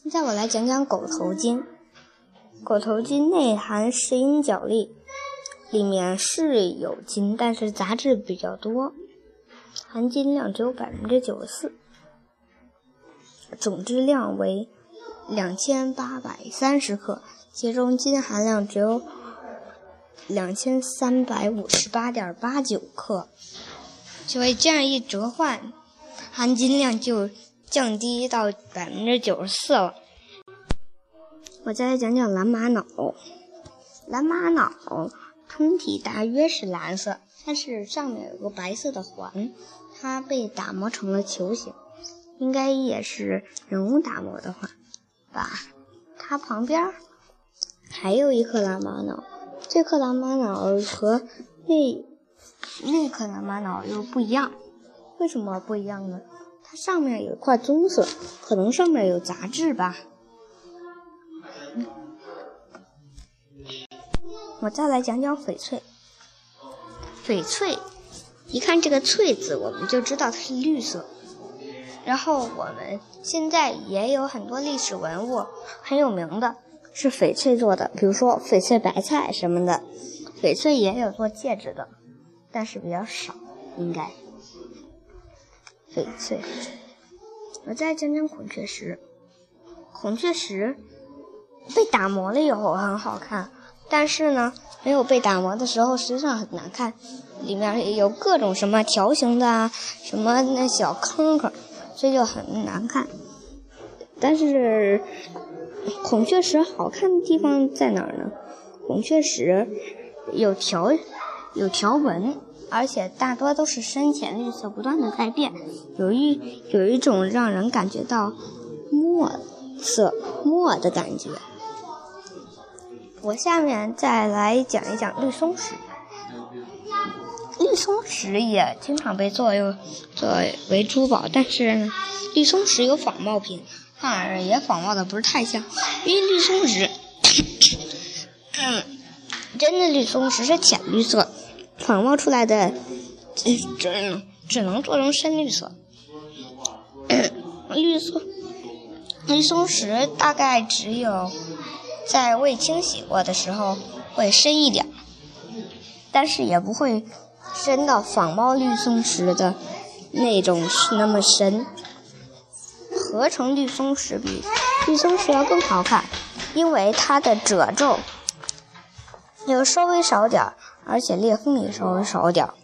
现在我来讲讲狗头金。狗头金内含石英角粒，里面是有金，但是杂质比较多，含金量只有百分之九十四，总质量为两千八百三十克，其中金含量只有两千三百五十八点八九克，所以这样一折换，含金量就。降低到百分之九十四了。我再来讲讲蓝玛瑙。蓝玛瑙通体大约是蓝色，但是上面有个白色的环，它被打磨成了球形，应该也是人工打磨的话吧。它旁边还有一颗蓝玛瑙，这颗蓝玛瑙和那那颗蓝玛瑙又不一样，为什么不一样呢？它上面有一块棕色，可能上面有杂质吧。我再来讲讲翡翠。翡翠，一看这个“翠”字，我们就知道它是绿色。然后我们现在也有很多历史文物很有名的，是翡翠做的，比如说翡翠白菜什么的。翡翠也有做戒指的，但是比较少，应该。翡翠，我再讲讲孔雀石。孔雀石被打磨了以后很好看，但是呢，没有被打磨的时候实际上很难看，里面有各种什么条形的啊，什么那小坑坑，所以就很难看。但是孔雀石好看的地方在哪儿呢？孔雀石有条有条纹。而且大多都是深浅绿色不断的在变，有一有一种让人感觉到墨色墨的感觉。我下面再来讲一讲绿松石。绿松石也经常被作用作为珠宝，但是绿松石有仿冒品，反而也仿冒的不是太像，因为绿松石，嗯，真的绿松石是浅绿色。仿冒出来的只只能做成深绿色，绿色绿松石大概只有在未清洗过的时候会深一点，但是也不会深到仿冒绿松石的那种那么深。合成绿松石比绿松石要更好看，因为它的褶皱要稍微少点儿。而且裂缝也稍微少点儿，